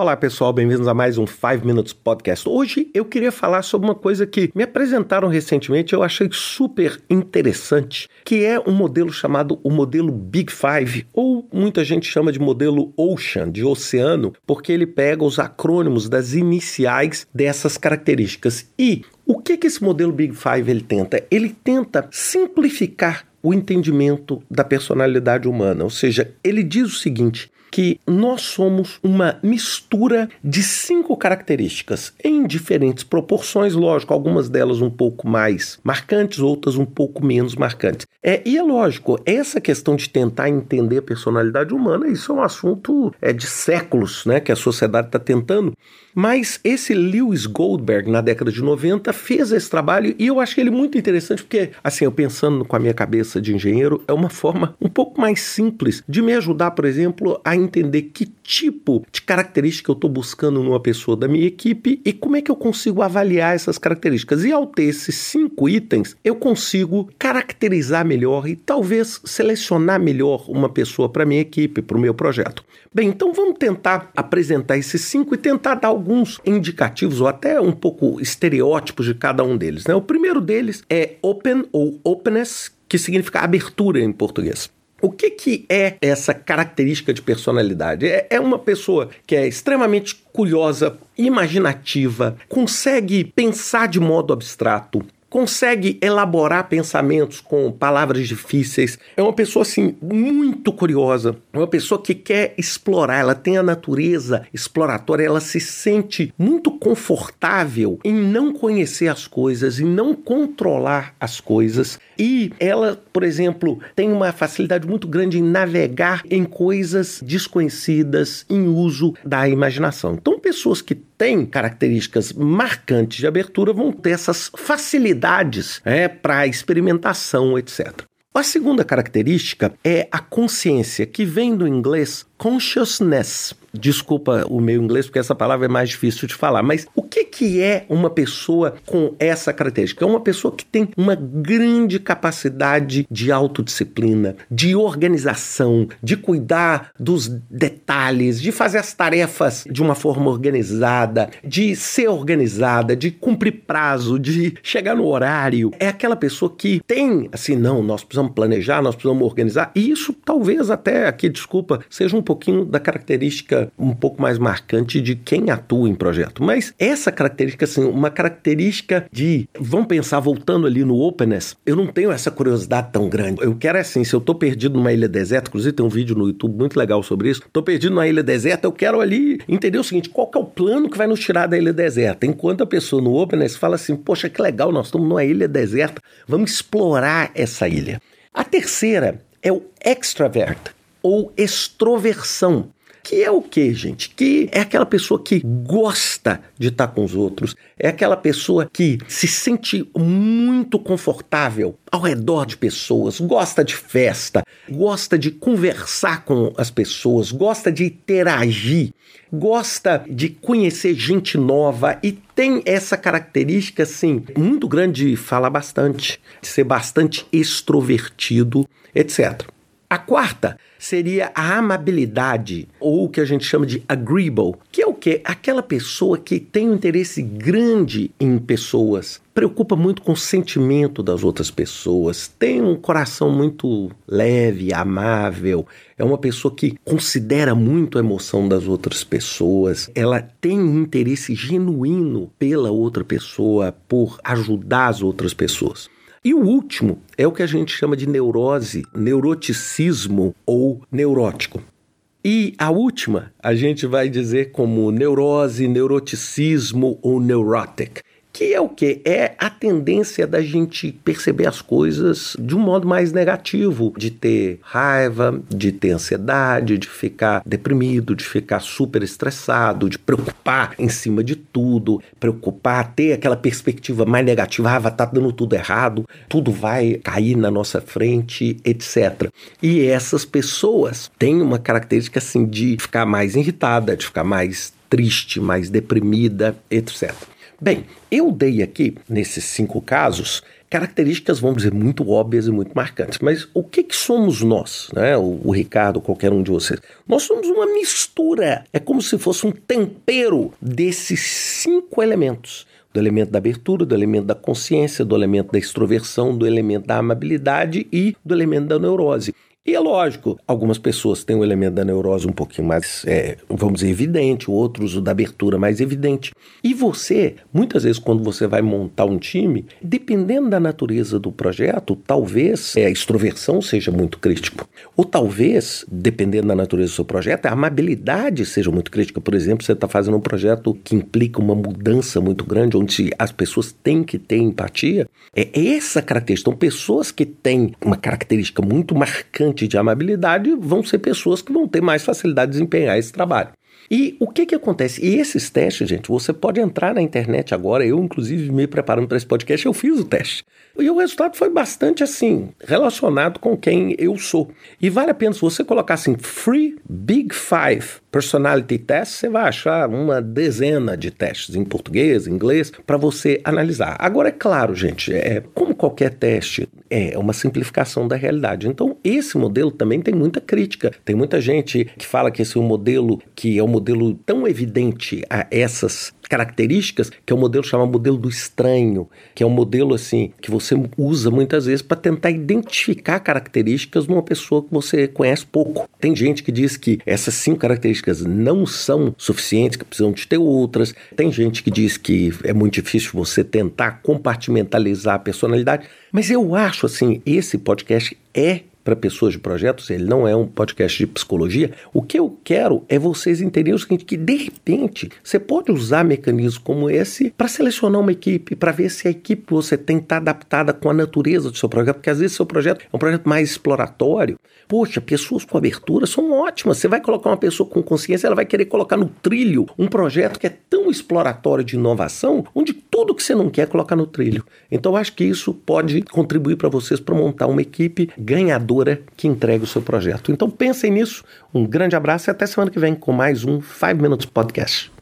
Olá pessoal, bem-vindos a mais um 5 Minutes Podcast. Hoje eu queria falar sobre uma coisa que me apresentaram recentemente, eu achei super interessante, que é um modelo chamado o modelo Big Five, ou muita gente chama de modelo Ocean, de oceano, porque ele pega os acrônimos das iniciais dessas características. E o que, que esse modelo Big Five ele tenta? Ele tenta simplificar o entendimento da personalidade humana, ou seja, ele diz o seguinte: que nós somos uma mistura de cinco características em diferentes proporções, lógico, algumas delas um pouco mais marcantes, outras um pouco menos marcantes. É, e é lógico, essa questão de tentar entender a personalidade humana, isso é um assunto é, de séculos né, que a sociedade está tentando. Mas esse Lewis Goldberg, na década de 90, fez esse trabalho e eu achei ele muito interessante porque, assim, eu pensando com a minha cabeça de engenheiro, é uma forma um pouco mais simples de me ajudar, por exemplo, a entender que tipo de característica eu estou buscando numa pessoa da minha equipe e como é que eu consigo avaliar essas características. E ao ter esses cinco itens, eu consigo caracterizar melhor e talvez selecionar melhor uma pessoa para minha equipe, para o meu projeto. Bem, então vamos tentar apresentar esses cinco e tentar dar alguns indicativos ou até um pouco estereótipos de cada um deles. Né? O primeiro deles é open ou openness, que significa abertura em português. O que, que é essa característica de personalidade? É, é uma pessoa que é extremamente curiosa, imaginativa, consegue pensar de modo abstrato, consegue elaborar pensamentos com palavras difíceis. É uma pessoa assim muito curiosa, é uma pessoa que quer explorar, ela tem a natureza exploratória, ela se sente muito confortável em não conhecer as coisas, em não controlar as coisas. E ela, por exemplo, tem uma facilidade muito grande em navegar em coisas desconhecidas, em uso da imaginação. Então, pessoas que têm características marcantes de abertura vão ter essas facilidades é, para experimentação, etc. A segunda característica é a consciência, que vem do inglês consciousness. Desculpa o meu inglês, porque essa palavra é mais difícil de falar, mas o que, que é uma pessoa com essa característica? É uma pessoa que tem uma grande capacidade de autodisciplina, de organização, de cuidar dos detalhes, de fazer as tarefas de uma forma organizada, de ser organizada, de cumprir prazo, de chegar no horário. É aquela pessoa que tem, assim, não, nós precisamos planejar, nós precisamos organizar, e isso talvez até aqui, desculpa, seja um pouquinho da característica um pouco mais marcante de quem atua em projeto. Mas essa característica, assim, uma característica de, vamos pensar, voltando ali no openness, eu não tenho essa curiosidade tão grande. Eu quero, assim, se eu tô perdido numa ilha deserta, inclusive tem um vídeo no YouTube muito legal sobre isso, tô perdido numa ilha deserta, eu quero ali entender o seguinte, qual que é o plano que vai nos tirar da ilha deserta? Enquanto a pessoa no openness fala assim, poxa, que legal, nós estamos numa ilha deserta, vamos explorar essa ilha. A terceira é o extravert ou extroversão. Que é o que, gente? Que é aquela pessoa que gosta de estar com os outros, é aquela pessoa que se sente muito confortável ao redor de pessoas, gosta de festa, gosta de conversar com as pessoas, gosta de interagir, gosta de conhecer gente nova e tem essa característica, assim, muito grande de falar bastante, de ser bastante extrovertido, etc. A quarta seria a amabilidade, ou o que a gente chama de agreeable, que é o que? Aquela pessoa que tem um interesse grande em pessoas, preocupa muito com o sentimento das outras pessoas, tem um coração muito leve, amável, é uma pessoa que considera muito a emoção das outras pessoas, ela tem um interesse genuíno pela outra pessoa, por ajudar as outras pessoas. E o último é o que a gente chama de neurose, neuroticismo ou neurótico. E a última a gente vai dizer como neurose, neuroticismo ou neurotic que é o que? É a tendência da gente perceber as coisas de um modo mais negativo, de ter raiva, de ter ansiedade, de ficar deprimido, de ficar super estressado, de preocupar em cima de tudo, preocupar, ter aquela perspectiva mais negativa, ah, tá dando tudo errado, tudo vai cair na nossa frente, etc. E essas pessoas têm uma característica assim de ficar mais irritada, de ficar mais triste, mais deprimida, etc. Bem, eu dei aqui, nesses cinco casos, características, vamos dizer, muito óbvias e muito marcantes. Mas o que, que somos nós, né? O, o Ricardo, qualquer um de vocês? Nós somos uma mistura. É como se fosse um tempero desses cinco elementos do elemento da abertura, do elemento da consciência, do elemento da extroversão, do elemento da amabilidade e do elemento da neurose. E é lógico, algumas pessoas têm o elemento da neurose um pouquinho mais, é, vamos dizer, evidente, outros o da abertura mais evidente. E você, muitas vezes, quando você vai montar um time, dependendo da natureza do projeto, talvez é, a extroversão seja muito crítico. Ou talvez, dependendo da natureza do seu projeto, a amabilidade seja muito crítica. Por exemplo, você está fazendo um projeto que implica uma mudança muito grande, onde as pessoas têm que ter empatia. É essa característica. Então, pessoas que têm uma característica muito marcante de amabilidade vão ser pessoas que vão ter mais facilidade de desempenhar esse trabalho. E o que que acontece? E esses testes, gente, você pode entrar na internet agora. Eu, inclusive, me preparando para esse podcast, eu fiz o teste. E o resultado foi bastante assim, relacionado com quem eu sou. E vale a pena, se você colocar assim, Free Big Five Personality Test, você vai achar uma dezena de testes em português, em inglês, para você analisar. Agora, é claro, gente, é, como qualquer teste, é uma simplificação da realidade. Então, esse modelo também tem muita crítica. Tem muita gente que fala que esse é um modelo que é um modelo tão evidente a essas características, que é um modelo chamado modelo do estranho, que é um modelo assim que você usa muitas vezes para tentar identificar características numa pessoa que você conhece pouco. Tem gente que diz que essas cinco características não são suficientes, que precisam de ter outras. Tem gente que diz que é muito difícil você tentar compartimentalizar a personalidade. Mas eu acho assim, esse podcast é para pessoas de projetos, ele não é um podcast de psicologia. O que eu quero é vocês entenderem o seguinte: que de repente você pode usar mecanismos como esse para selecionar uma equipe, para ver se a equipe que você tem está adaptada com a natureza do seu projeto, porque às vezes seu projeto é um projeto mais exploratório. Poxa, pessoas com abertura são ótimas. Você vai colocar uma pessoa com consciência, ela vai querer colocar no trilho um projeto que é tão exploratório de inovação, onde tudo que você não quer colocar no trilho. Então, eu acho que isso pode contribuir para vocês para montar uma equipe ganhadora que entregue o seu projeto. Então, pensem nisso. Um grande abraço e até semana que vem com mais um 5 Minutes Podcast.